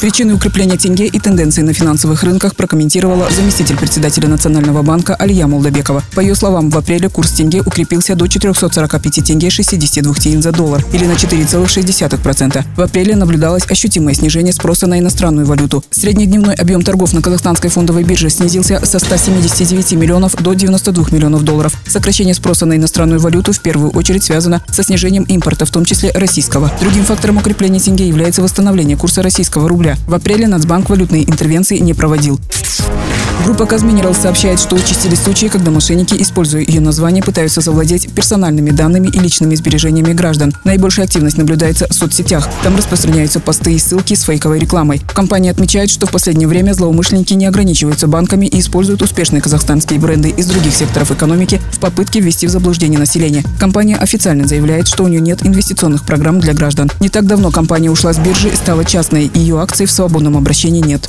Причины укрепления тенге и тенденции на финансовых рынках прокомментировала заместитель председателя Национального банка Алия Молдобекова. По ее словам, в апреле курс тенге укрепился до 445 тенге 62 тенге за доллар или на 4,6%. В апреле наблюдалось ощутимое снижение спроса на иностранную валюту. Среднедневной объем торгов на Казахстанской фондовой бирже снизился со 179 миллионов до 92 миллионов долларов. Сокращение спроса на иностранную валюту в первую очередь связано со снижением импорта, в том числе российского. Другим фактором укрепления тенге является восстановление курса российского рубля рубля. В апреле Нацбанк валютные интервенции не проводил. Группа Казминерал сообщает, что участились случаи, когда мошенники, используя ее название, пытаются завладеть персональными данными и личными сбережениями граждан. Наибольшая активность наблюдается в соцсетях. Там распространяются посты и ссылки с фейковой рекламой. Компания отмечает, что в последнее время злоумышленники не ограничиваются банками и используют успешные казахстанские бренды из других секторов экономики в попытке ввести в заблуждение населения. Компания официально заявляет, что у нее нет инвестиционных программ для граждан. Не так давно компания ушла с биржи стала частной, и ее акций в свободном обращении нет.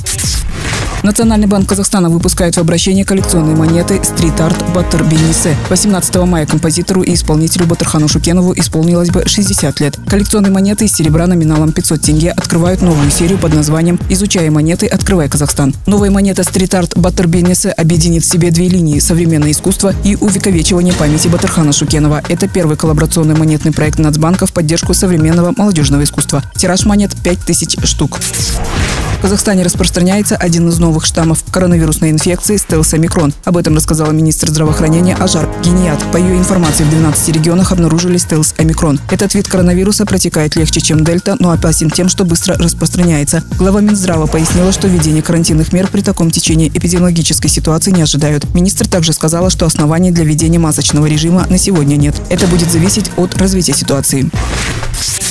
Национальный банк Казахстана выпускает в обращение коллекционные монеты «Стрит Арт Батыр Бенисе». 18 мая композитору и исполнителю Батырхану Шукенову исполнилось бы 60 лет. Коллекционные монеты из серебра номиналом 500 тенге открывают новую серию под названием «Изучая монеты, открывай Казахстан». Новая монета «Стрит Арт Батыр Бенисе» объединит в себе две линии – современное искусство и увековечивание памяти Батырхана Шукенова. Это первый коллаборационный монетный проект Нацбанка в поддержку современного молодежного искусства. Тираж монет 5000 штук. В Казахстане распространяется один из новых штаммов коронавирусной инфекции стелс-омикрон. Об этом рассказала министр здравоохранения Ажар Геният. По ее информации, в 12 регионах обнаружили стелс-омикрон. Этот вид коронавируса протекает легче, чем дельта, но опасен тем, что быстро распространяется. Глава Минздрава пояснила, что введение карантинных мер при таком течении эпидемиологической ситуации не ожидают. Министр также сказала, что оснований для введения масочного режима на сегодня нет. Это будет зависеть от развития ситуации.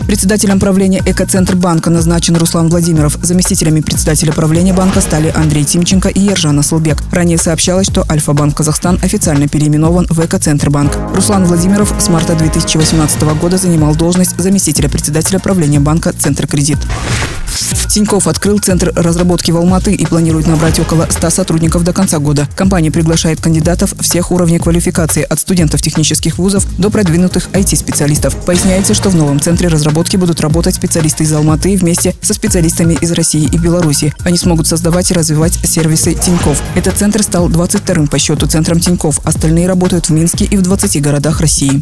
Председателем правления Экоцентр банка назначен Руслан Владимиров. Заместителями председателя правления банка стали Андрей Тимченко и Ержан Асылбек. Ранее сообщалось, что Альфа-банк Казахстан официально переименован в Экоцентр банк. Руслан Владимиров с марта 2018 года занимал должность заместителя председателя правления банка Центр кредит. Тиньков открыл центр разработки в Алматы и планирует набрать около 100 сотрудников до конца года. Компания приглашает кандидатов всех уровней квалификации от студентов технических вузов до продвинутых IT-специалистов. Поясняется, что в новом центре разработки будут работать специалисты из Алматы вместе со специалистами из России и Беларуси. Они смогут создавать и развивать сервисы Тиньков. Этот центр стал 22-м по счету центром Тиньков. Остальные работают в Минске и в 20 городах России.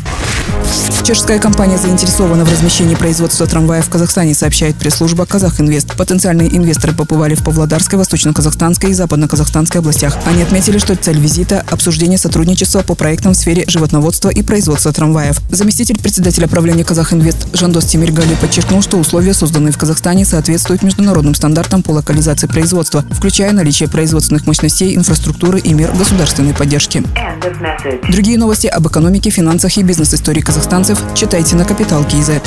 Чешская компания заинтересована в размещении производства трамваев в Казахстане, сообщает пресс-служба «Казахинвест». Потенциальные инвесторы побывали в Павлодарской, Восточно-Казахстанской и Западно-Казахстанской областях. Они отметили, что цель визита – обсуждение сотрудничества по проектам в сфере животноводства и производства трамваев. Заместитель председателя правления «Казахинвест» Жандос Тимиргали подчеркнул, что условия, созданные в Казахстане, соответствуют международным стандартам по локализации производства, включая наличие производственных мощностей, инфраструктуры и мер государственной поддержки. Другие новости об экономике, финансах и бизнес-истории казахстанцев читайте на Капитал Киезет.